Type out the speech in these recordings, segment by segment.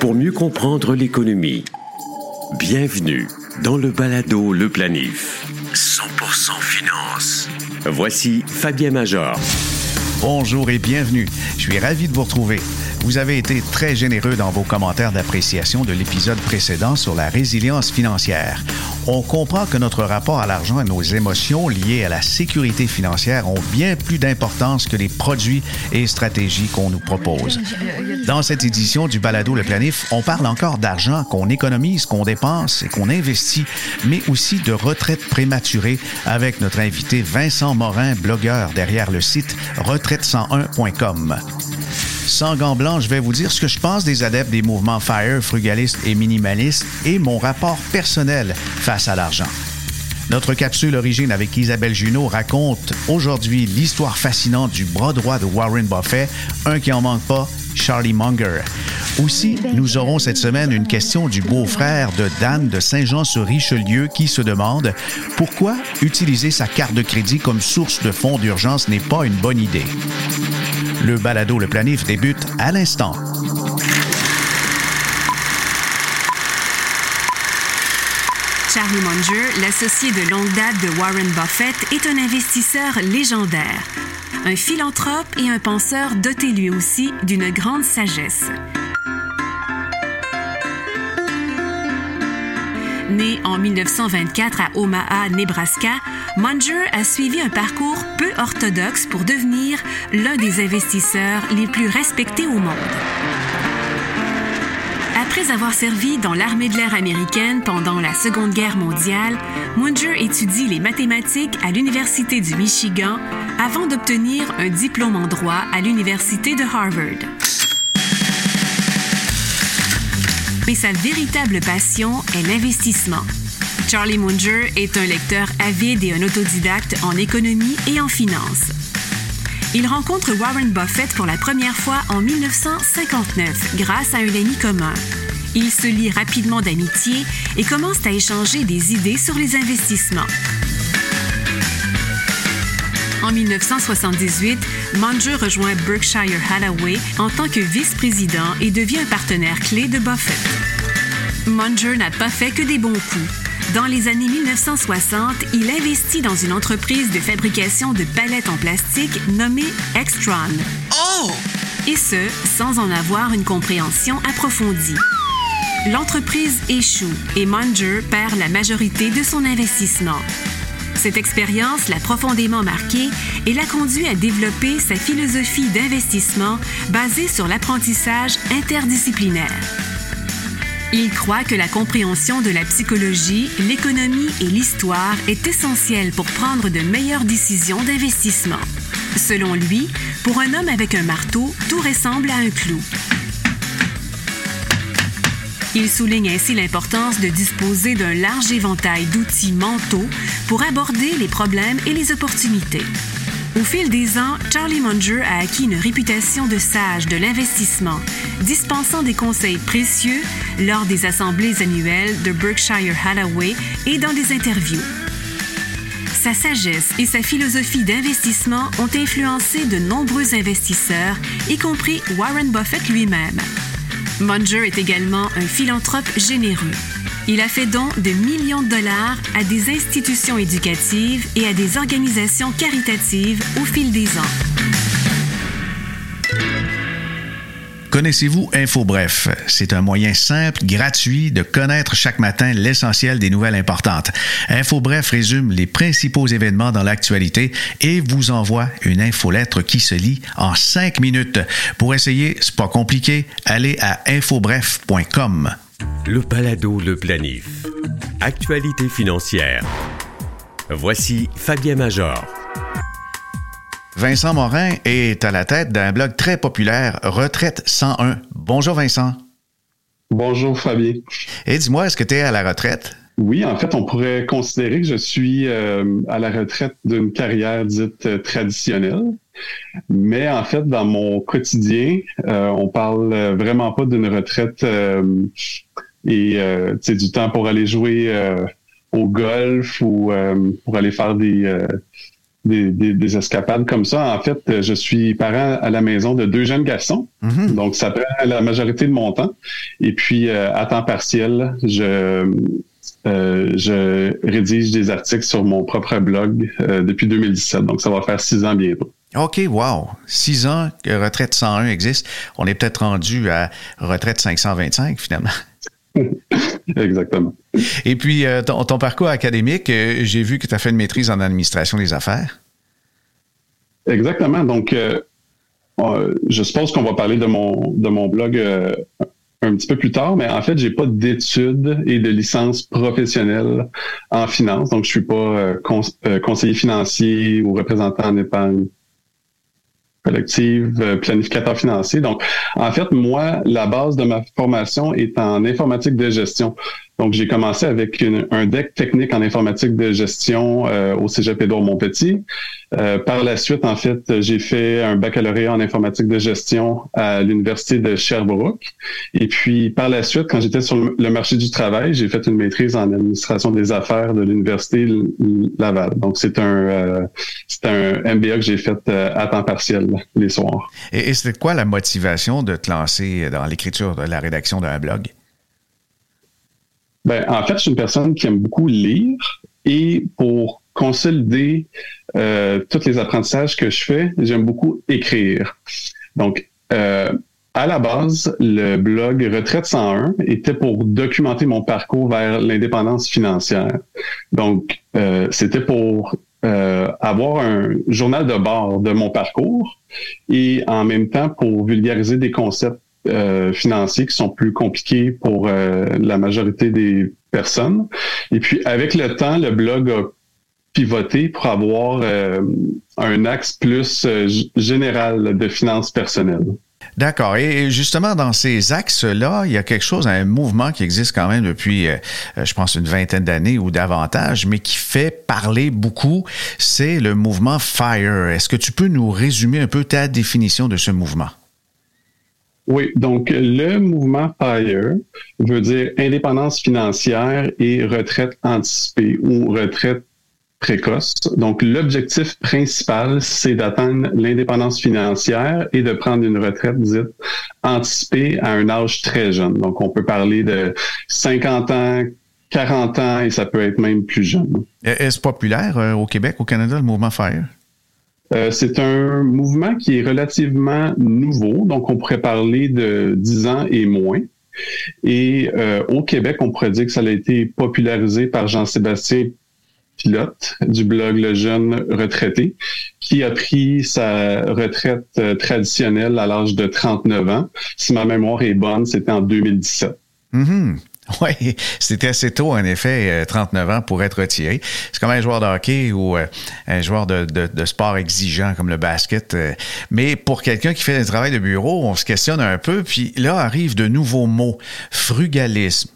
Pour mieux comprendre l'économie, bienvenue dans le balado Le Planif. 100% finance. Voici Fabien Major. Bonjour et bienvenue. Je suis ravi de vous retrouver. Vous avez été très généreux dans vos commentaires d'appréciation de l'épisode précédent sur la résilience financière. On comprend que notre rapport à l'argent et nos émotions liées à la sécurité financière ont bien plus d'importance que les produits et stratégies qu'on nous propose. Dans cette édition du Balado Le Planif, on parle encore d'argent qu'on économise, qu'on dépense et qu'on investit, mais aussi de retraite prématurée avec notre invité Vincent Morin, blogueur derrière le site retraite101.com. Sans gants blancs, je vais vous dire ce que je pense des adeptes des mouvements FIRE, frugalistes et minimalistes et mon rapport personnel face à l'argent. Notre capsule Origine avec Isabelle Junot raconte aujourd'hui l'histoire fascinante du bras droit de Warren Buffett, un qui en manque pas, Charlie Munger. Aussi, nous aurons cette semaine une question du beau-frère de Dan de Saint-Jean-sur-Richelieu qui se demande pourquoi utiliser sa carte de crédit comme source de fonds d'urgence n'est pas une bonne idée. Le balado Le Planif débute à l'instant. Charlie Munger, l'associé de longue date de Warren Buffett, est un investisseur légendaire, un philanthrope et un penseur doté lui aussi d'une grande sagesse. Né en 1924 à Omaha, Nebraska, Munger a suivi un parcours peu orthodoxe pour devenir l'un des investisseurs les plus respectés au monde. Après avoir servi dans l'armée de l'air américaine pendant la Seconde Guerre mondiale, Munger étudie les mathématiques à l'Université du Michigan avant d'obtenir un diplôme en droit à l'Université de Harvard. Mais sa véritable passion est l'investissement. Charlie Munger est un lecteur avide et un autodidacte en économie et en finance. Il rencontre Warren Buffett pour la première fois en 1959 grâce à un ami commun. Ils se lient rapidement d'amitié et commencent à échanger des idées sur les investissements. En 1978, Munger rejoint Berkshire Hathaway en tant que vice-président et devient un partenaire clé de Buffett. Munger n'a pas fait que des bons coups. Dans les années 1960, il investit dans une entreprise de fabrication de palettes en plastique nommée Extron. Oh! Et ce, sans en avoir une compréhension approfondie. L'entreprise échoue et Munger perd la majorité de son investissement. Cette expérience l'a profondément marqué et l'a conduit à développer sa philosophie d'investissement basée sur l'apprentissage interdisciplinaire. Il croit que la compréhension de la psychologie, l'économie et l'histoire est essentielle pour prendre de meilleures décisions d'investissement. Selon lui, pour un homme avec un marteau, tout ressemble à un clou. Il souligne ainsi l'importance de disposer d'un large éventail d'outils mentaux pour aborder les problèmes et les opportunités. Au fil des ans, Charlie Munger a acquis une réputation de sage de l'investissement, dispensant des conseils précieux lors des assemblées annuelles de Berkshire Hathaway et dans des interviews. Sa sagesse et sa philosophie d'investissement ont influencé de nombreux investisseurs, y compris Warren Buffett lui-même. Munger est également un philanthrope généreux. Il a fait don de millions de dollars à des institutions éducatives et à des organisations caritatives au fil des ans. Connaissez-vous InfoBref? C'est un moyen simple, gratuit de connaître chaque matin l'essentiel des nouvelles importantes. InfoBref résume les principaux événements dans l'actualité et vous envoie une infolettre qui se lit en cinq minutes. Pour essayer, c'est pas compliqué, allez à infobref.com. Le balado Le Planif. Actualité financière. Voici Fabien Major. Vincent Morin est à la tête d'un blog très populaire, Retraite 101. Bonjour Vincent. Bonjour Fabien. Et dis-moi, est-ce que tu es à la retraite? Oui, en fait, on pourrait considérer que je suis euh, à la retraite d'une carrière dite euh, traditionnelle. Mais en fait, dans mon quotidien, euh, on parle vraiment pas d'une retraite et c'est du temps pour aller jouer au golf ou pour aller faire des des, escapades comme ça. En fait, je suis parent à la maison de deux jeunes garçons, mm-hmm. donc ça prend la majorité de mon temps. Et puis, à temps partiel, je euh, je rédige des articles sur mon propre blog euh, depuis 2017, donc ça va faire six ans bientôt. OK, wow. Six ans que Retraite 101 existe. On est peut-être rendu à Retraite 525 finalement. Exactement. Et puis, euh, ton, parcours académique, j'ai vu que tu as fait une maîtrise en administration des affaires. Exactement. Donc, je suppose qu'on va parler de mon, de mon blog un petit peu plus tard, mais en fait, j'ai pas d'études et de licence professionnelle en finance, donc je suis pas euh, euh, conseiller financier ou représentant en épargne collective, euh, planificateur financier. Donc, en fait, moi, la base de ma formation est en informatique de gestion. Donc, j'ai commencé avec un deck technique en informatique de gestion euh, au Cégep Édouard Montpetit. Euh, par la suite, en fait, j'ai fait un baccalauréat en informatique de gestion à l'Université de Sherbrooke. Et puis, par la suite, quand j'étais sur le marché du travail, j'ai fait une maîtrise en administration des affaires de l'Université Laval. Donc, c'est un, euh, c'est un MBA que j'ai fait à temps partiel les soirs. Et, et c'était quoi la motivation de te lancer dans l'écriture, de la rédaction d'un blog? Ben, en fait, je suis une personne qui aime beaucoup lire et pour consolider euh, tous les apprentissages que je fais, j'aime beaucoup écrire. Donc, euh, à la base, le blog Retraite 101 était pour documenter mon parcours vers l'indépendance financière. Donc, euh, c'était pour avoir un journal de bord de mon parcours et en même temps pour vulgariser des concepts euh, financiers qui sont plus compliqués pour euh, la majorité des personnes. Et puis, avec le temps, le blog a pivoté pour avoir euh, un axe plus général de finances personnelles. D'accord. Et justement, dans ces axes-là, il y a quelque chose, un mouvement qui existe quand même depuis, je pense, une vingtaine d'années ou davantage, mais qui fait parler beaucoup. C'est le mouvement FIRE. Est-ce que tu peux nous résumer un peu ta définition de ce mouvement? Oui, donc le mouvement FIRE veut dire indépendance financière et retraite anticipée ou retraite précoce. Donc l'objectif principal, c'est d'atteindre l'indépendance financière et de prendre une retraite dite anticipée à un âge très jeune. Donc on peut parler de 50 ans, 40 ans et ça peut être même plus jeune. Est-ce populaire euh, au Québec, au Canada, le mouvement FIRE? Euh, c'est un mouvement qui est relativement nouveau, donc on pourrait parler de 10 ans et moins. Et euh, au Québec, on pourrait dire que ça a été popularisé par Jean-Sébastien Pilote du blog Le Jeune Retraité, qui a pris sa retraite euh, traditionnelle à l'âge de 39 ans. Si ma mémoire est bonne, c'était en 2017. Oui, c'était assez tôt, en effet, 39 euh, ans pour être retiré. C'est comme un joueur de hockey ou euh, un joueur de, sport exigeant comme le basket. Euh. Mais pour quelqu'un qui fait un travail de bureau, on se questionne un peu. Puis là arrivent de nouveaux mots. Frugalisme,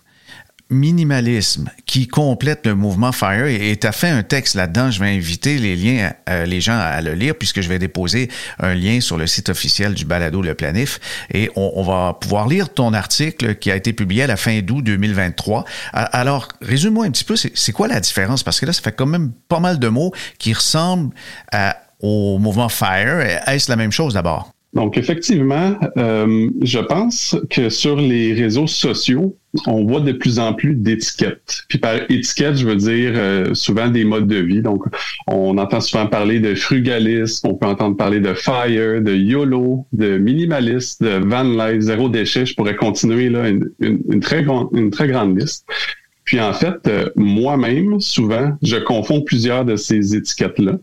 minimalisme qui complète le mouvement FIRE et tu as fait un texte là-dedans. Je vais inviter les liens, euh, les gens à le lire puisque je vais déposer un lien sur le site officiel du balado Le Planif et on, va pouvoir lire ton article qui a été publié à la fin d'août 2023. Alors, résume-moi un petit peu, c'est quoi la différence? Parce que là, ça fait quand même pas mal de mots qui ressemblent au mouvement FIRE. Est-ce la même chose d'abord? Donc, effectivement, euh, je pense que sur les réseaux sociaux, on voit de plus en plus d'étiquettes. Puis par étiquette, je veux dire euh, souvent des modes de vie. Donc, on entend souvent parler de frugalisme, on peut entendre parler de fire, de YOLO, de minimaliste, de van life, zéro déchet. Je pourrais continuer là une, très, grande, une très grande liste. Puis en fait, euh, moi-même, souvent, je confonds plusieurs de ces étiquettes-là.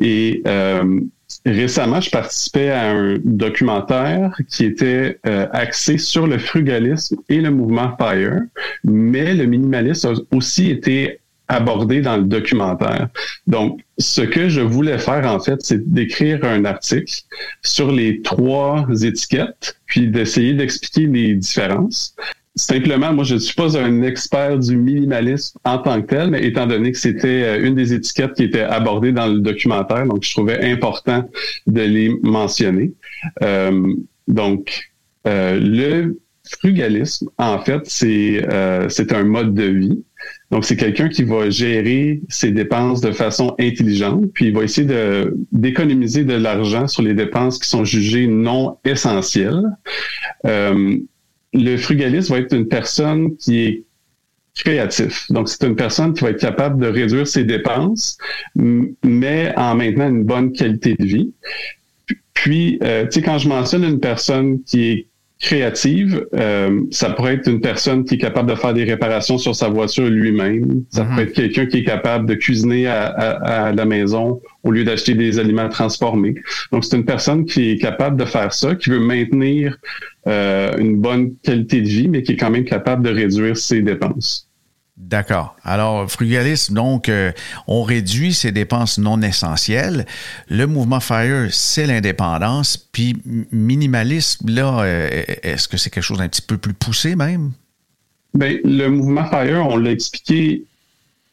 Et euh, récemment, je participais à un documentaire qui était euh, axé sur le frugalisme et le mouvement FIRE, mais le minimalisme a aussi été abordé dans le documentaire. Donc, ce que je voulais faire, en fait, c'est d'écrire un article sur les trois étiquettes, puis d'essayer d'expliquer les différences. Simplement, moi, je ne suis pas un expert du minimalisme en tant que tel, mais étant donné que c'était euh, une des étiquettes qui était abordée dans le documentaire, donc je trouvais important de les mentionner. Euh, donc, euh, le frugalisme, en fait, c'est c'est un mode de vie. Donc, c'est quelqu'un qui va gérer ses dépenses de façon intelligente, puis il va essayer de d'économiser de l'argent sur les dépenses qui sont jugées non essentielles. Euh, le frugaliste va être une personne qui est créatif. Donc, c'est une personne qui va être capable de réduire ses dépenses, mais en maintenant une bonne qualité de vie. Puis, euh, tu sais, quand je mentionne une personne qui est créative, euh, ça pourrait être une personne qui est capable de faire des réparations sur sa voiture lui-même. Ça pourrait être quelqu'un qui est capable de cuisiner à, la maison au lieu d'acheter des aliments transformés. Donc, c'est une personne qui est capable de faire ça, qui veut maintenir euh, une bonne qualité de vie, mais qui est quand même capable de réduire ses dépenses. D'accord. Alors, frugalisme, donc, euh, on réduit ses dépenses non essentielles. Le mouvement FIRE, c'est l'indépendance. Puis, minimalisme, là, euh, est-ce que c'est quelque chose d'un petit peu plus poussé même? Bien, le mouvement FIRE, on l'a expliqué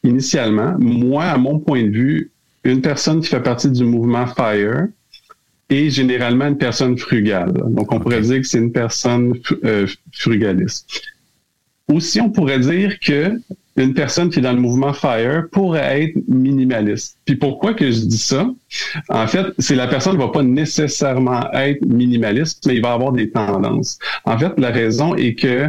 initialement. Moi, à mon point de vue, une personne qui fait partie du mouvement FIRE est généralement une personne frugale. Donc, on pourrait dire que c'est une personne euh, frugaliste. Aussi, on pourrait dire que une personne qui est dans le mouvement FIRE pourrait être minimaliste. Puis pourquoi que je dis ça? En fait, c'est la personne ne va pas nécessairement être minimaliste, mais il va avoir des tendances. En fait, la raison est que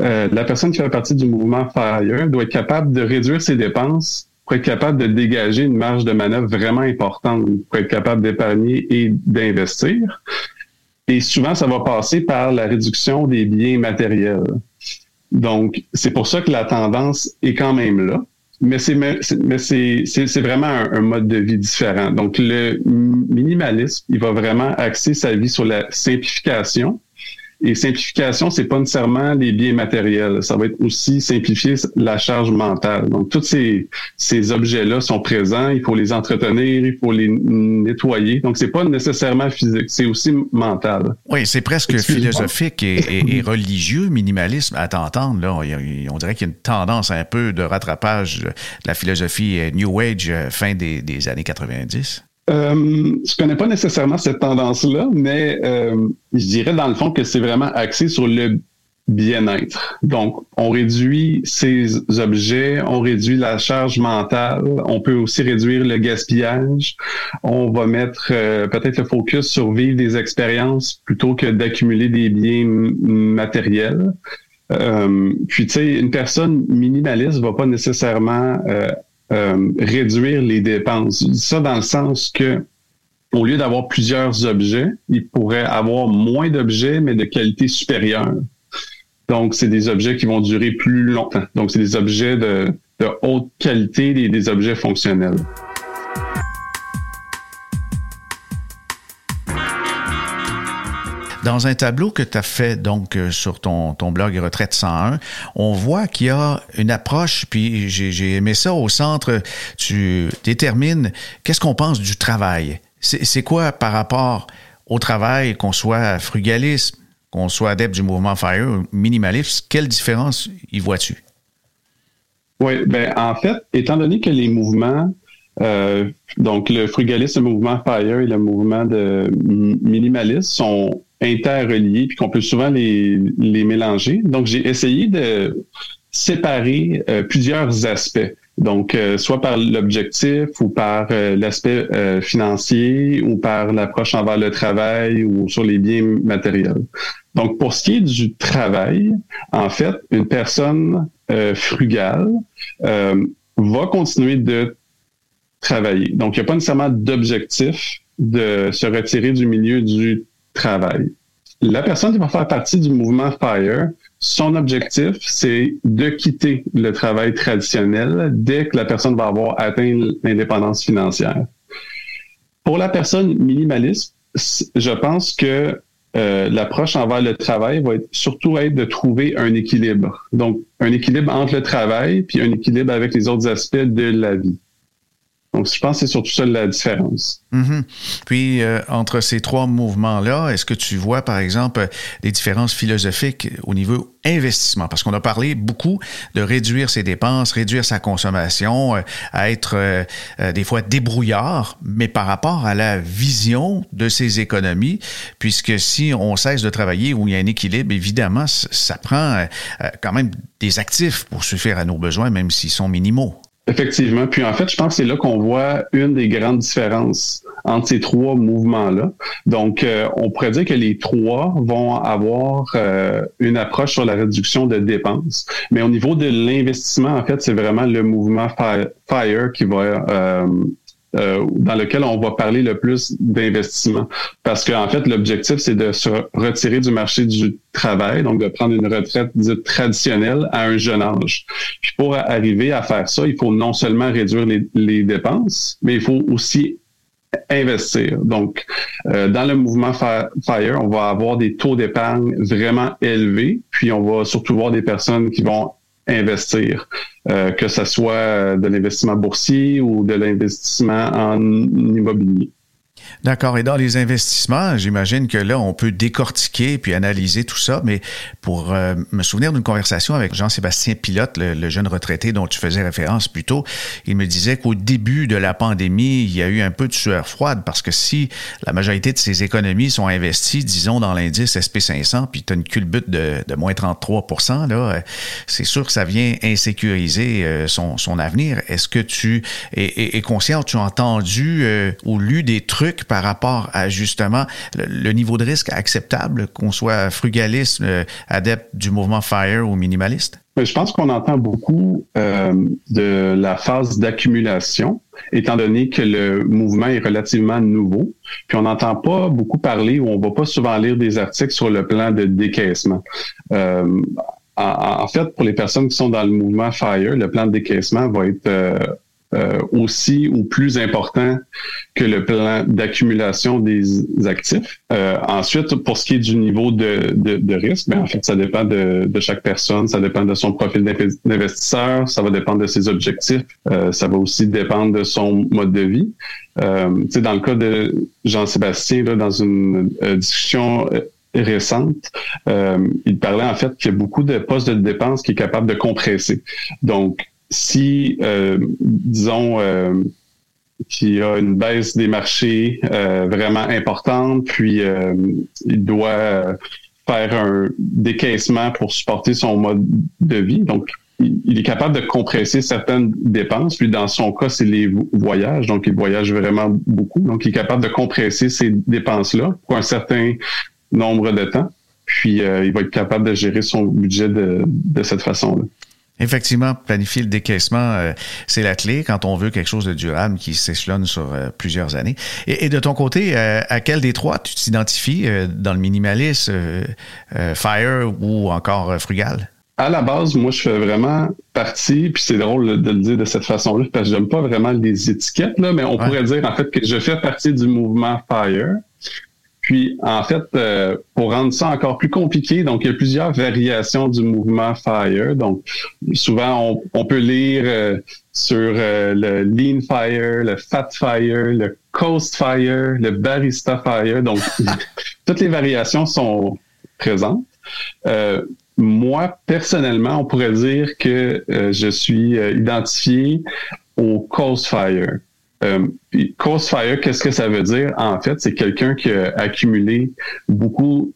euh, la personne qui fait partie du mouvement FIRE doit être capable de réduire ses dépenses pour être capable de dégager une marge de manœuvre vraiment importante, pour être capable d'épargner et d'investir. Et souvent, ça va passer par la réduction des biens matériels. Donc, c'est pour ça que la tendance est quand même là. Mais c'est mais c'est vraiment un, mode de vie différent. Donc, le minimalisme, il va vraiment axer sa vie sur la simplification, et simplification, c'est pas nécessairement les biens matériels. Ça va être aussi simplifier la charge mentale. Donc, tous ces, ces objets-là sont présents. Il faut les entretenir, il faut les nettoyer. Donc, c'est pas nécessairement physique, c'est aussi mental. Oui, c'est presque philosophique et, religieux, minimalisme, à t'entendre. Là, on dirait qu'il y a une tendance un peu de rattrapage de la philosophie New Age euh, fin des, des années 90. Euh, je connais pas nécessairement cette tendance-là, mais euh, je dirais dans le fond que c'est vraiment axé sur le bien-être. Donc, on réduit ces objets, on réduit la charge mentale, on peut aussi réduire le gaspillage. On va mettre euh, peut-être le focus sur vivre des expériences plutôt que d'accumuler des biens matériels. Euh, puis, tu sais, une personne minimaliste va pas nécessairement euh, euh, réduire les dépenses. Ça dans le sens que au lieu d'avoir plusieurs objets, il pourrait avoir moins d'objets, mais de qualité supérieure. Donc, c'est des objets qui vont durer plus longtemps. Donc, c'est des objets de, haute qualité, des objets fonctionnels. Dans un tableau que tu as fait donc euh, sur ton, ton blog Retraite 101, on voit qu'il y a une approche, puis j'ai aimé ça au centre, tu détermines qu'est-ce qu'on pense du travail. C'est quoi par rapport au travail, qu'on soit frugaliste, qu'on soit adepte du mouvement FIRE, minimaliste, quelle différence y vois-tu? Oui, ben en fait, étant donné que les mouvements euh, donc, le frugalisme, le mouvement FIRE et le mouvement de minimaliste sont interreliés puis qu'on peut souvent les, les mélanger. Donc, j'ai essayé de séparer euh, plusieurs aspects. Donc, euh, soit par l'objectif ou par euh, l'aspect financier ou par l'approche envers le travail ou sur les biens matériels. Donc, pour ce qui est du travail, en fait, une personne frugale va continuer de travailler. Donc, il n'y a pas nécessairement d'objectif de se retirer du milieu du travail. La personne qui va faire partie du mouvement FIRE, son objectif, c'est de quitter le travail traditionnel dès que la personne va avoir atteint l'indépendance financière. Pour la personne minimaliste, je pense que euh, l'approche envers le travail va être, surtout être de trouver un équilibre. Donc, un équilibre entre le travail puis un équilibre avec les autres aspects de la vie. Donc, je pense que c'est surtout ça la différence. Mm-hmm. Puis, euh, entre ces trois mouvements-là, est-ce que tu vois, par exemple, des différences philosophiques au niveau investissement? Parce qu'on a parlé beaucoup de réduire ses dépenses, réduire sa consommation, euh, à être euh, des fois débrouillard, mais par rapport à la vision de ses économies, puisque si on cesse de travailler où il y a un équilibre, évidemment, ça prend quand même des actifs pour suffire à nos besoins, même s'ils sont minimaux. Effectivement. Puis en fait, je pense que c'est là qu'on voit une des grandes différences entre ces trois mouvements-là. Donc, euh, on pourrait dire que les trois vont avoir euh, une approche sur la réduction de dépenses. Mais au niveau de l'investissement, en fait, c'est vraiment le mouvement FIRE qui va euh, euh, dans lequel on va parler le plus d'investissement. Parce qu'en fait, l'objectif, c'est de se retirer du marché du travail, donc de prendre une retraite dite traditionnelle à un jeune âge. Puis pour arriver à faire ça, il faut non seulement réduire les, dépenses, mais il faut aussi investir. Donc, euh, dans le mouvement FIRE, on va avoir des taux d'épargne vraiment élevés, puis on va surtout voir des personnes qui vont investir, euh, que ce soit de l'investissement boursier ou de l'investissement en immobilier. D'accord. Et dans les investissements, j'imagine que là, on peut décortiquer puis analyser tout ça. Mais pour euh, me souvenir d'une conversation avec Jean-Sébastien Pilote, le, jeune retraité dont tu faisais référence plus tôt, il me disait qu'au début de la pandémie, il y a eu un peu de sueur froide parce que si la majorité de ses économies sont investies, disons, dans l'indice SP500, puis tu as une culbute de, moins 33 là, euh, c'est sûr que ça vient insécuriser euh, son, son avenir. Est-ce que tu es, conscient, tu as entendu ou lu des trucs par rapport à justement le, niveau de risque acceptable, qu'on soit frugaliste, euh, adepte du mouvement FIRE ou minimaliste? Je pense qu'on entend beaucoup euh, de la phase d'accumulation, étant donné que le mouvement est relativement nouveau. Puis on n'entend pas beaucoup parler ou on va pas souvent lire des articles sur le plan de décaissement. Euh, en, fait, pour les personnes qui sont dans le mouvement FIRE, le plan de décaissement va être aussi ou plus important que le plan d'accumulation des actifs. Euh, ensuite, pour ce qui est du niveau de, de, risque, ben, en fait, ça dépend de, de, chaque personne, ça dépend de son profil d'investisseur, ça va dépendre de ses objectifs, euh, ça va aussi dépendre de son mode de vie. Euh, dans le cas de Jean-Sébastien, dans une discussion récente, euh, il parlait en fait qu'il y a beaucoup de postes de dépenses qui est capable de compresser. Donc, si, euh, disons, euh, qu'il y a une baisse des marchés euh, vraiment importante, puis euh, il doit faire un décaissement pour supporter son mode de vie. Donc, il est capable de compresser certaines dépenses. Puis dans son cas, c'est les voyages. Donc, il voyage vraiment beaucoup. Donc, il est capable de compresser ces dépenses-là pour un certain nombre de temps. Puis, il va être capable de gérer son budget de, de cette façon-là. Effectivement, planifier le décaissement, euh, c'est la clé quand on veut quelque chose de durable qui s'échelonne sur euh, plusieurs années. Et, de ton côté, euh, à quel des trois tu t'identifies dans le minimalisme, FIRE ou encore frugal? À la base, moi, je fais vraiment partie, puis c'est drôle de le dire de cette façon-là, parce que j'aime pas vraiment les étiquettes, là, mais on pourrait dire en fait que je fais partie du mouvement FIRE. Puis, en fait, euh, pour rendre ça encore plus compliqué, donc il y a plusieurs variations du mouvement FIRE. Donc, souvent, on, peut lire euh, sur euh, le Lean Fire, le Fat Fire, le Coast Fire, le Barista Fire. Donc, toutes les variations sont présentes. moi, personnellement, on pourrait dire que je suis identifié au Coast Fire. Euh, Coast Fire, qu'est-ce que ça veut dire? En fait, c'est quelqu'un qui a accumulé beaucoup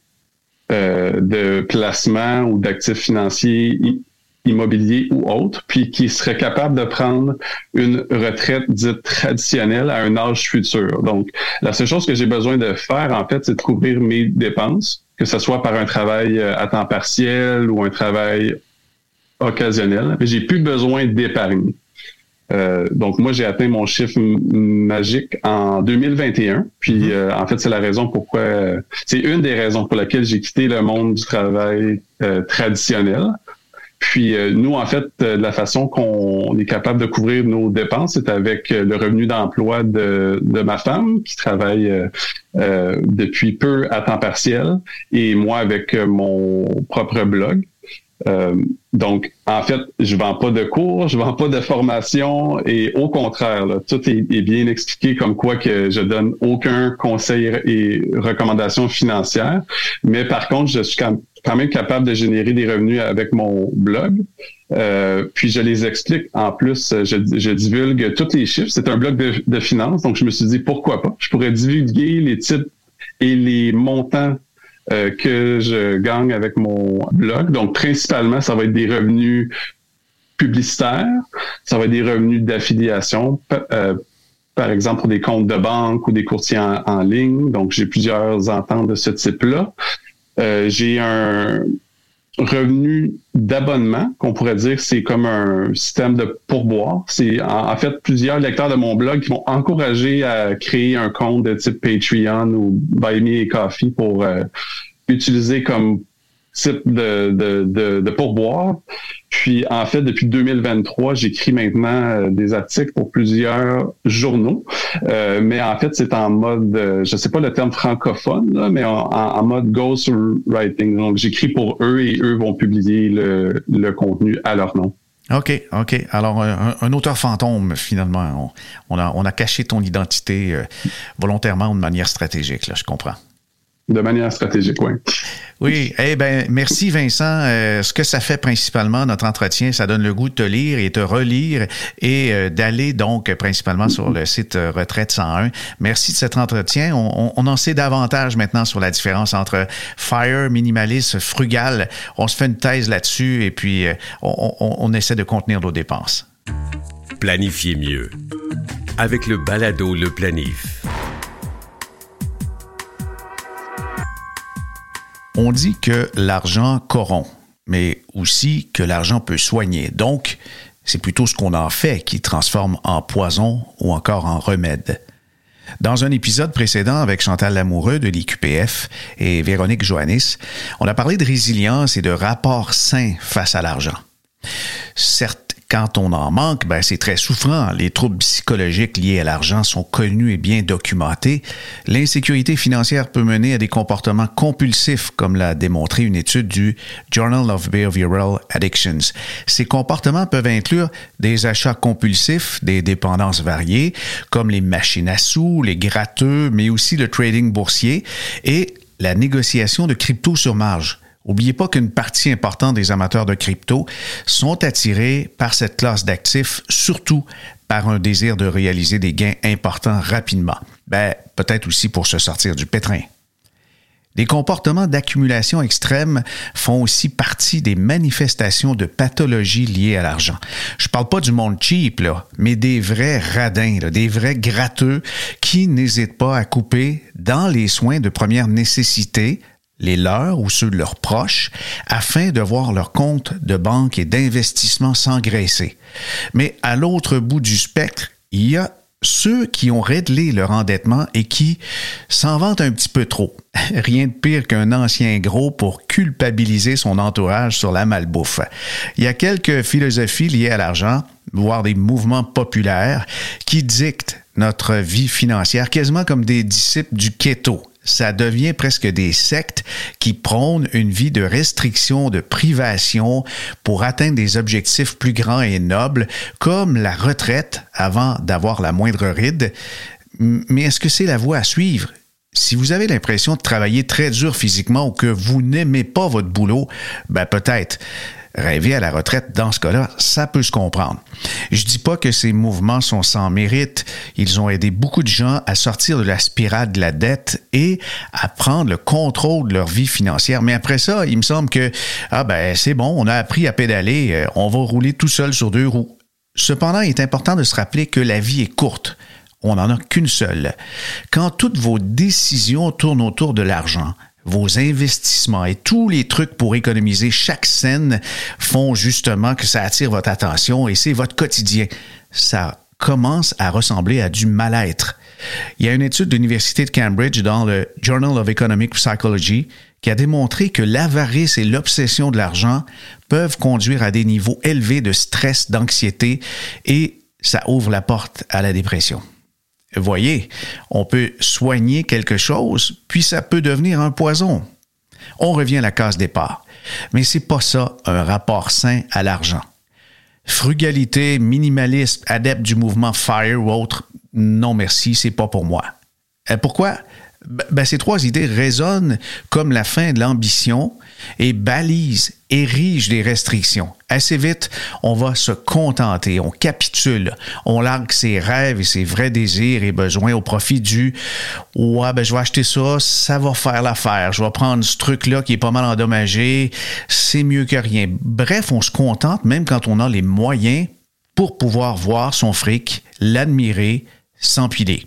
euh, de placements ou d'actifs financiers immobiliers ou autres, puis qui serait capable de prendre une retraite dite traditionnelle à un âge futur. Donc, la seule chose que j'ai besoin de faire, en fait, c'est de couvrir mes dépenses, que ce soit par un travail euh, à temps partiel ou un travail occasionnel, mais j'ai plus besoin d'épargne. Euh, donc moi j'ai atteint mon chiffre magique en 2021. Puis mhm. euh, en fait c'est la raison pourquoi c'est une des raisons pour laquelle j'ai quitté le monde du travail euh, traditionnel. Puis nous en fait la façon qu'on est capable de couvrir nos dépenses c'est avec le revenu d'emploi de, de, ma femme qui travaille depuis peu à temps partiel et moi avec mon propre blog. Euh, donc, en fait, je vends pas de cours, je vends pas de formation et au contraire, tout est, bien expliqué comme quoi que je donne aucun conseil et recommandation financière. Mais par contre, je suis quand même capable de générer des revenus avec mon blog. Euh, puis je les explique. En plus, je, divulgue tous les chiffres. C'est un blog de, de finances, donc je me suis dit pourquoi pas? Je pourrais divulguer les titres et les montants euh, que je gagne avec mon blog. Donc, principalement, ça va être des revenus publicitaires, ça va être des revenus d'affiliation, euh, par exemple pour des comptes de banque ou des courtiers en, ligne. Donc, j'ai plusieurs ententes de ce type-là. Euh, j'ai un, revenu d'abonnement, qu'on pourrait dire c'est comme un système de pourboire. C'est en, fait plusieurs lecteurs de mon blog qui m'ont encouragé à créer un compte de type Patreon ou Buy Me a Coffee pour euh, utiliser comme type de, de, de, pourboire. Puis, en fait, depuis 2023, j'écris maintenant euh, des articles pour plusieurs journaux. Euh, mais en fait, c'est en mode, euh, je sais pas le terme francophone, mais en, en, mode ghostwriting. Donc, j'écris pour eux et eux vont publier le, le contenu à leur nom. OK, OK. Alors, un, auteur fantôme, finalement. On, a, on a caché ton identité volontairement ou de manière stratégique, là, je comprends de manière stratégique, oui. Oui, eh ben merci Vincent. Euh, ce que ça fait principalement notre entretien, ça donne le goût de te lire et te relire et euh, d'aller donc principalement sur le site euh, Retraite 101. Merci de cet entretien. On, on, en sait davantage maintenant sur la différence entre fire, minimaliste, frugal. On se fait une thèse là-dessus et puis on, on essaie de contenir nos dépenses. Planifier mieux avec le balado Le Planif. On dit que l'argent corrompt, mais aussi que l'argent peut soigner. Donc, c'est plutôt ce qu'on en fait qui transforme en poison ou encore en remède. Dans un épisode précédent avec Chantal Lamoureux de l'IQPF et Véronique Joannis, on a parlé de résilience et de rapport sain face à l'argent. Quand on en manque, ben c'est très souffrant. Les troubles psychologiques liés à l'argent sont connus et bien documentés. L'insécurité financière peut mener à des comportements compulsifs, comme l'a démontré une étude du Journal of Behavioral Addictions. Ces comportements peuvent inclure des achats compulsifs, des dépendances variées, comme les machines à sous, les gratteux, mais aussi le trading boursier et la négociation de crypto sur marge. Oubliez pas qu'une partie importante des amateurs de crypto sont attirés par cette classe d'actifs, surtout par un désir de réaliser des gains importants rapidement. Ben, peut-être aussi pour se sortir du pétrin. Les comportements d'accumulation extrême font aussi partie des manifestations de pathologies liées à l'argent. Je parle pas du monde cheap, là, mais des vrais radins, des vrais gratteux qui n'hésitent pas à couper dans les soins de première nécessité les leurs ou ceux de leurs proches, afin de voir leur compte de banque et d'investissement s'engraisser. Mais à l'autre bout du spectre, il y a ceux qui ont réglé leur endettement et qui s'en vantent un petit peu trop. Rien de pire qu'un ancien gros pour culpabiliser son entourage sur la malbouffe. Il y a quelques philosophies liées à l'argent, voire des mouvements populaires, qui dictent notre vie financière quasiment comme des disciples du keto ça devient presque des sectes qui prônent une vie de restriction, de privation pour atteindre des objectifs plus grands et nobles, comme la retraite avant d'avoir la moindre ride. Mais est-ce que c'est la voie à suivre? Si vous avez l'impression de travailler très dur physiquement ou que vous n'aimez pas votre boulot, ben peut-être rêver à la retraite, dans ce cas-là, ça peut se comprendre. Je dis pas que ces mouvements sont sans mérite. Ils ont aidé beaucoup de gens à sortir de la spirale de la dette et à prendre le contrôle de leur vie financière. Mais après ça, il me semble que, ah ben, c'est bon, on a appris à pédaler, euh, on va rouler tout seul sur deux roues. Cependant, il est important de se rappeler que la vie est courte. On n'en a qu'une seule. Quand toutes vos décisions tournent autour de l'argent, vos investissements et tous les trucs pour économiser chaque scène font justement que ça attire votre attention et c'est votre quotidien. Ça commence à ressembler à du mal-être. Il y a une étude de l'Université de Cambridge dans le Journal of Economic Psychology qui a démontré que l'avarice et l'obsession de l'argent peuvent conduire à des niveaux élevés de stress, d'anxiété et ça ouvre la porte à la dépression voyez, on peut soigner quelque chose, puis ça peut devenir un poison. On revient à la case départ. Mais c'est pas ça un rapport sain à l'argent. Frugalité, minimalisme, adepte du mouvement FIRE ou autre, non merci, c'est pas pour moi. Euh, pourquoi? Ben, ces trois idées résonnent comme la fin de l'ambition et balisent, érigent des restrictions. Assez vite, on va se contenter, on capitule, on largue ses rêves et ses vrais désirs et besoins au profit du Ouais, ben je vais acheter ça, ça va faire l'affaire, je vais prendre ce truc-là qui est pas mal endommagé, c'est mieux que rien. Bref, on se contente même quand on a les moyens pour pouvoir voir son fric, l'admirer, s'empiler.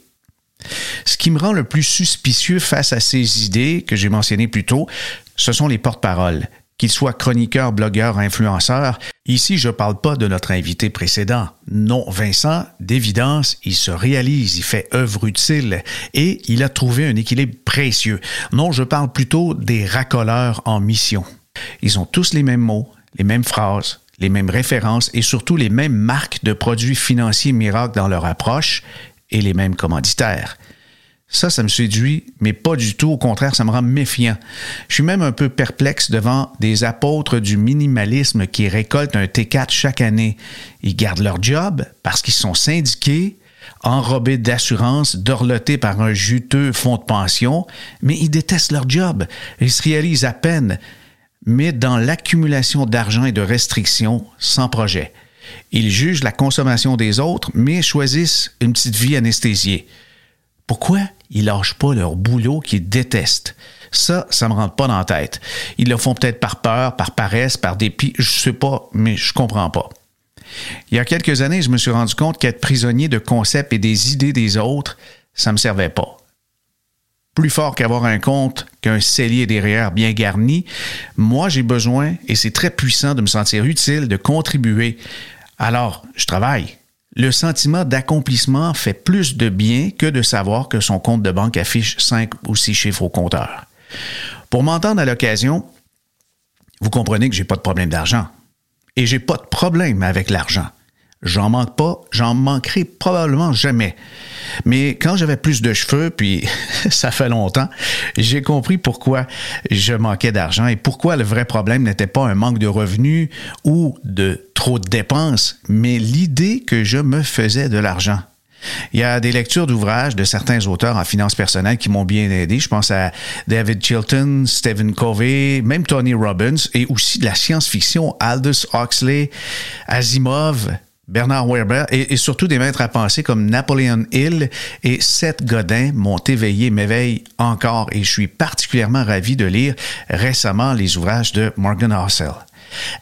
Ce qui me rend le plus suspicieux face à ces idées que j'ai mentionnées plus tôt, ce sont les porte-paroles. Qu'ils soient chroniqueurs, blogueurs, influenceurs, ici je ne parle pas de notre invité précédent. Non, Vincent, d'évidence, il se réalise, il fait œuvre utile et il a trouvé un équilibre précieux. Non, je parle plutôt des racoleurs en mission. Ils ont tous les mêmes mots, les mêmes phrases, les mêmes références et surtout les mêmes marques de produits financiers miracles dans leur approche et les mêmes commanditaires. Ça, ça me séduit, mais pas du tout. Au contraire, ça me rend méfiant. Je suis même un peu perplexe devant des apôtres du minimalisme qui récoltent un T4 chaque année. Ils gardent leur job parce qu'ils sont syndiqués, enrobés d'assurance, dorlotés par un juteux fonds de pension, mais ils détestent leur job. Ils se réalisent à peine, mais dans l'accumulation d'argent et de restrictions, sans projet. Ils jugent la consommation des autres, mais choisissent une petite vie anesthésiée. Pourquoi ils lâchent pas leur boulot qu'ils détestent? Ça, ça me rentre pas dans la tête. Ils le font peut-être par peur, par paresse, par dépit, je sais pas, mais je comprends pas. Il y a quelques années, je me suis rendu compte qu'être prisonnier de concepts et des idées des autres, ça me servait pas. Plus fort qu'avoir un compte qu'un cellier derrière bien garni, moi j'ai besoin, et c'est très puissant, de me sentir utile, de contribuer. Alors, je travaille. Le sentiment d'accomplissement fait plus de bien que de savoir que son compte de banque affiche cinq ou six chiffres au compteur. Pour m'entendre à l'occasion, vous comprenez que j'ai pas de problème d'argent. Et j'ai pas de problème avec l'argent. J'en manque pas, j'en manquerai probablement jamais. Mais quand j'avais plus de cheveux, puis ça fait longtemps, j'ai compris pourquoi je manquais d'argent et pourquoi le vrai problème n'était pas un manque de revenus ou de trop de dépenses, mais l'idée que je me faisais de l'argent. Il y a des lectures d'ouvrages de certains auteurs en finances personnelles qui m'ont bien aidé. Je pense à David Chilton, Stephen Covey, même Tony Robbins et aussi de la science-fiction, Aldous Huxley, Asimov, Bernard Werber et, surtout des maîtres à penser comme Napoleon Hill et Seth Godin m'ont éveillé, m'éveillent encore et je suis particulièrement ravi de lire récemment les ouvrages de Morgan Housel.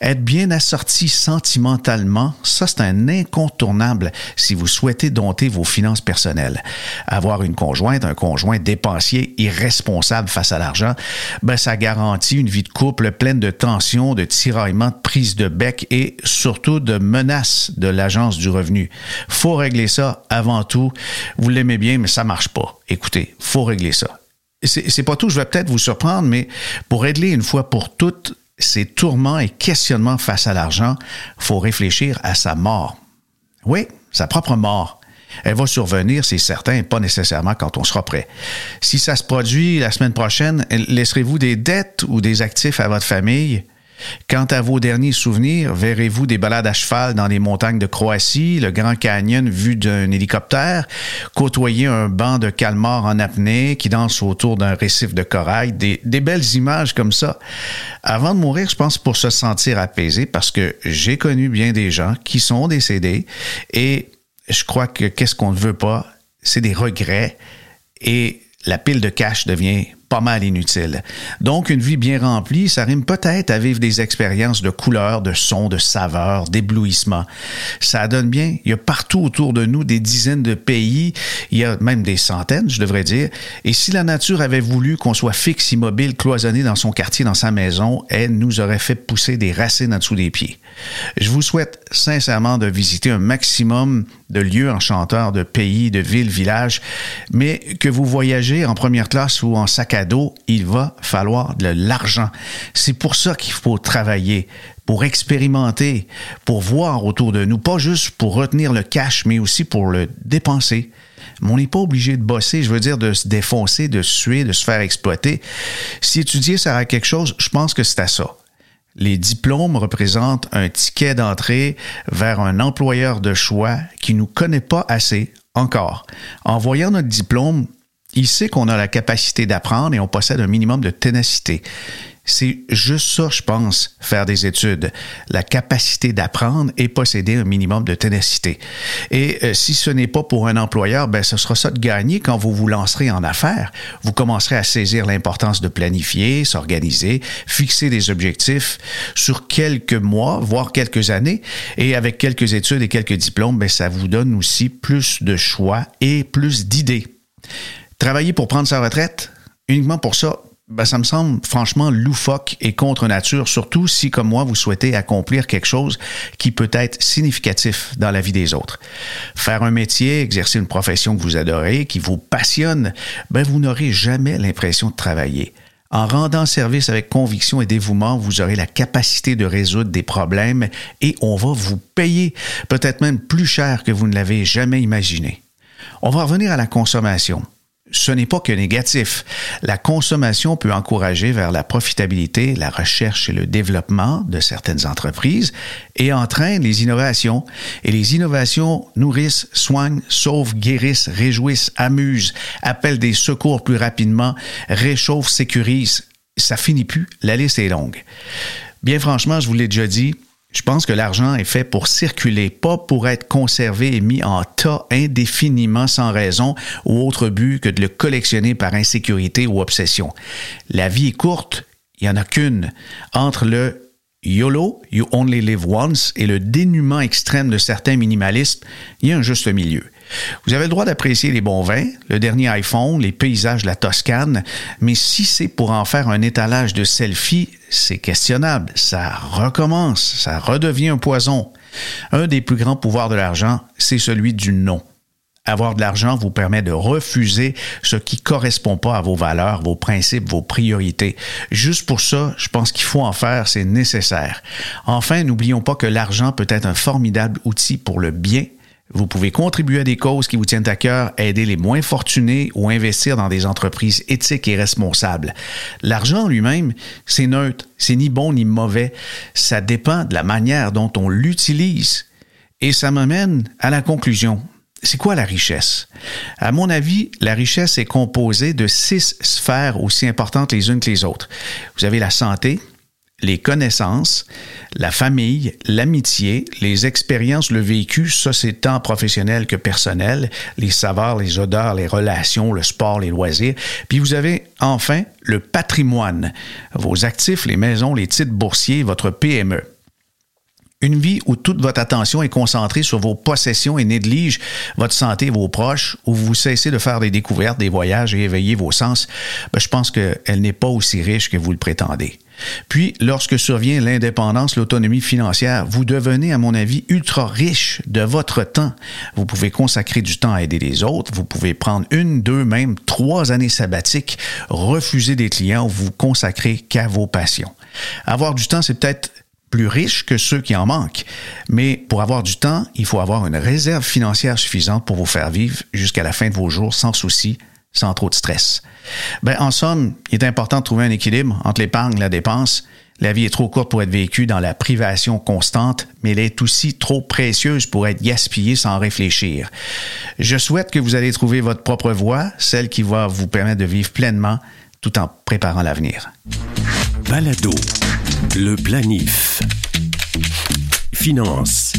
Être bien assorti sentimentalement, ça c'est un incontournable si vous souhaitez dompter vos finances personnelles. Avoir une conjointe, un conjoint dépensier irresponsable face à l'argent, ben ça garantit une vie de couple pleine de tensions, de tiraillements, de prises de bec et surtout de menaces de l'agence du revenu. Faut régler ça avant tout. Vous l'aimez bien, mais ça marche pas. Écoutez, faut régler ça c'est pas tout, je vais peut-être vous surprendre, mais pour régler une fois pour toutes ces tourments et questionnements face à l'argent, faut réfléchir à sa mort. Oui, sa propre mort. Elle va survenir, c'est certain, pas nécessairement quand on sera prêt. Si ça se produit la semaine prochaine, laisserez-vous des dettes ou des actifs à votre famille? Quant à vos derniers souvenirs, verrez-vous des balades à cheval dans les montagnes de Croatie, le Grand Canyon vu d'un hélicoptère, côtoyer un banc de calmars en apnée qui danse autour d'un récif de corail, des, belles images comme ça. Avant de mourir, je pense pour se sentir apaisé parce que j'ai connu bien des gens qui sont décédés et je crois que qu'est-ce qu'on ne veut pas, c'est des regrets et la pile de cash devient pas mal inutile. Donc, une vie bien remplie, ça rime peut-être à vivre des expériences de couleurs, de sons, de saveurs, d'éblouissement. Ça donne bien. Il y a partout autour de nous des dizaines de pays, il y a même des centaines, je devrais dire. Et si la nature avait voulu qu'on soit fixe, immobile, cloisonné dans son quartier, dans sa maison, elle nous aurait fait pousser des racines en dessous des pieds. Je vous souhaite sincèrement de visiter un maximum de lieux enchanteurs, de pays, de villes, villages, mais que vous voyagez en première classe ou en sac à dos, il va falloir de l'argent. C'est pour ça qu'il faut travailler, pour expérimenter, pour voir autour de nous, pas juste pour retenir le cash, mais aussi pour le dépenser. Mais on n'est pas obligé de bosser, je veux dire de se défoncer, de suer, de se faire exploiter. Si étudier sert à quelque chose, je pense que c'est à ça. Les diplômes représentent un ticket d'entrée vers un employeur de choix qui ne nous connaît pas assez encore. En voyant notre diplôme, il sait qu'on a la capacité d'apprendre et on possède un minimum de ténacité. C'est juste ça, je pense, faire des études. La capacité d'apprendre et posséder un minimum de ténacité. Et euh, si ce n'est pas pour un employeur, ben, ce sera ça de gagner quand vous vous lancerez en affaires. Vous commencerez à saisir l'importance de planifier, s'organiser, fixer des objectifs sur quelques mois, voire quelques années. Et avec quelques études et quelques diplômes, ben, ça vous donne aussi plus de choix et plus d'idées. Travailler pour prendre sa retraite, uniquement pour ça, ben, ça me semble franchement loufoque et contre nature, surtout si, comme moi, vous souhaitez accomplir quelque chose qui peut être significatif dans la vie des autres. Faire un métier, exercer une profession que vous adorez, qui vous passionne, ben, vous n'aurez jamais l'impression de travailler. En rendant service avec conviction et dévouement, vous aurez la capacité de résoudre des problèmes et on va vous payer, peut-être même plus cher que vous ne l'avez jamais imaginé. On va revenir à la consommation ce n'est pas que négatif. La consommation peut encourager vers la profitabilité, la recherche et le développement de certaines entreprises et entraîne les innovations. Et les innovations nourrissent, soignent, sauvent, guérissent, réjouissent, amusent, appellent des secours plus rapidement, réchauffent, sécurisent. Ça finit plus. La liste est longue. Bien franchement, je vous l'ai déjà dit, je pense que l'argent est fait pour circuler, pas pour être conservé et mis en tas indéfiniment sans raison ou autre but que de le collectionner par insécurité ou obsession. La vie est courte, il n'y en a qu'une. Entre le YOLO, You Only Live Once, et le dénuement extrême de certains minimalistes, il y a un juste milieu. Vous avez le droit d'apprécier les bons vins, le dernier iPhone, les paysages de la Toscane, mais si c'est pour en faire un étalage de selfie, c'est questionnable. Ça recommence, ça redevient un poison. Un des plus grands pouvoirs de l'argent, c'est celui du non. Avoir de l'argent vous permet de refuser ce qui correspond pas à vos valeurs, vos principes, vos priorités. Juste pour ça, je pense qu'il faut en faire, c'est nécessaire. Enfin, n'oublions pas que l'argent peut être un formidable outil pour le bien vous pouvez contribuer à des causes qui vous tiennent à cœur, aider les moins fortunés ou investir dans des entreprises éthiques et responsables. L'argent lui-même, c'est neutre, c'est ni bon ni mauvais. Ça dépend de la manière dont on l'utilise. Et ça m'amène à la conclusion. C'est quoi la richesse? À mon avis, la richesse est composée de six sphères aussi importantes les unes que les autres. Vous avez la santé, les connaissances, la famille, l'amitié, les expériences, le vécu, ça c'est tant professionnel que personnel, les savoirs, les odeurs, les relations, le sport, les loisirs. Puis vous avez enfin le patrimoine, vos actifs, les maisons, les titres boursiers, votre PME. Une vie où toute votre attention est concentrée sur vos possessions et néglige votre santé et vos proches, où vous cessez de faire des découvertes, des voyages et éveiller vos sens, ben, je pense qu'elle n'est pas aussi riche que vous le prétendez. Puis, lorsque survient l'indépendance, l'autonomie financière, vous devenez, à mon avis, ultra riche de votre temps. Vous pouvez consacrer du temps à aider les autres, vous pouvez prendre une, deux, même trois années sabbatiques, refuser des clients ou vous consacrer qu'à vos passions. Avoir du temps, c'est peut-être plus riche que ceux qui en manquent. Mais pour avoir du temps, il faut avoir une réserve financière suffisante pour vous faire vivre jusqu'à la fin de vos jours sans souci, sans trop de stress. Ben, en somme, il est important de trouver un équilibre entre l'épargne et la dépense. La vie est trop courte pour être vécue dans la privation constante, mais elle est aussi trop précieuse pour être gaspillée sans réfléchir. Je souhaite que vous allez trouver votre propre voie, celle qui va vous permettre de vivre pleinement tout en préparant l'avenir. Balado le planif. Finance.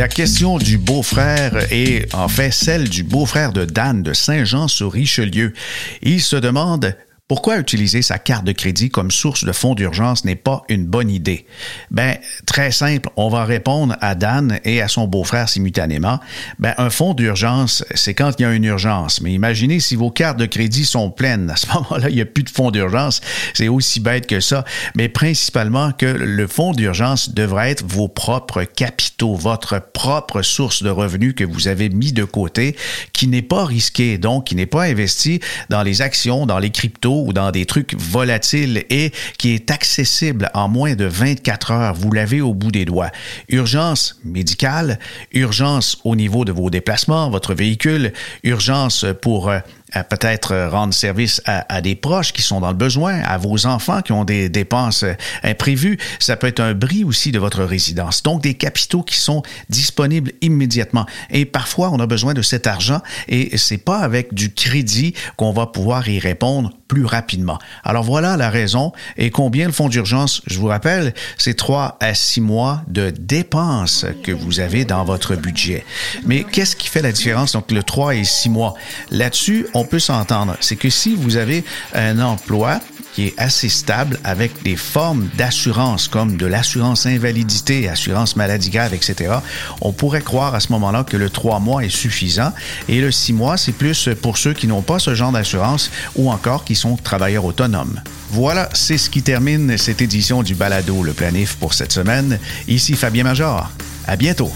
La question du beau-frère est en fait celle du beau-frère de Dan de Saint-Jean sur Richelieu. Il se demande Pourquoi utiliser sa carte de crédit comme source de fonds d'urgence n'est pas une bonne idée? Ben, très simple, on va répondre à Dan et à son beau-frère simultanément. Ben, un fonds d'urgence, c'est quand il y a une urgence. Mais imaginez si vos cartes de crédit sont pleines. À ce moment-là, il n'y a plus de fonds d'urgence. C'est aussi bête que ça. Mais principalement que le fonds d'urgence devrait être vos propres capitaux, votre propre source de revenus que vous avez mis de côté, qui n'est pas risqué, donc qui n'est pas investi dans les actions, dans les cryptos dans des trucs volatiles et qui est accessible en moins de 24 heures. Vous l'avez au bout des doigts. Urgence médicale, urgence au niveau de vos déplacements, votre véhicule, urgence pour euh, peut-être rendre service à, des proches qui sont dans le besoin, à vos enfants qui ont des dépenses euh, imprévues. Ça peut être un bris aussi de votre résidence. Donc, des capitaux qui sont disponibles immédiatement. Et parfois, on a besoin de cet argent et c'est pas avec du crédit qu'on va pouvoir y répondre plus rapidement. Alors voilà la raison. Et combien le fonds d'urgence, je vous rappelle, c'est trois à six mois de dépenses que vous avez dans votre budget. Mais qu'est-ce qui fait la différence donc le 3 et 6 mois? Là-dessus, on peut s'entendre. C'est que si vous avez un emploi qui est assez stable avec des formes d'assurance comme de l'assurance invalidité, assurance maladie grave, etc., on pourrait croire à ce moment-là que le 3 mois est suffisant et le 6 mois, c'est plus pour ceux qui n'ont pas ce genre d'assurance ou encore qui sont travailleurs autonomes. Voilà, c'est ce qui termine cette édition du Balado Le Planif pour cette semaine. Ici Fabien Major. À bientôt.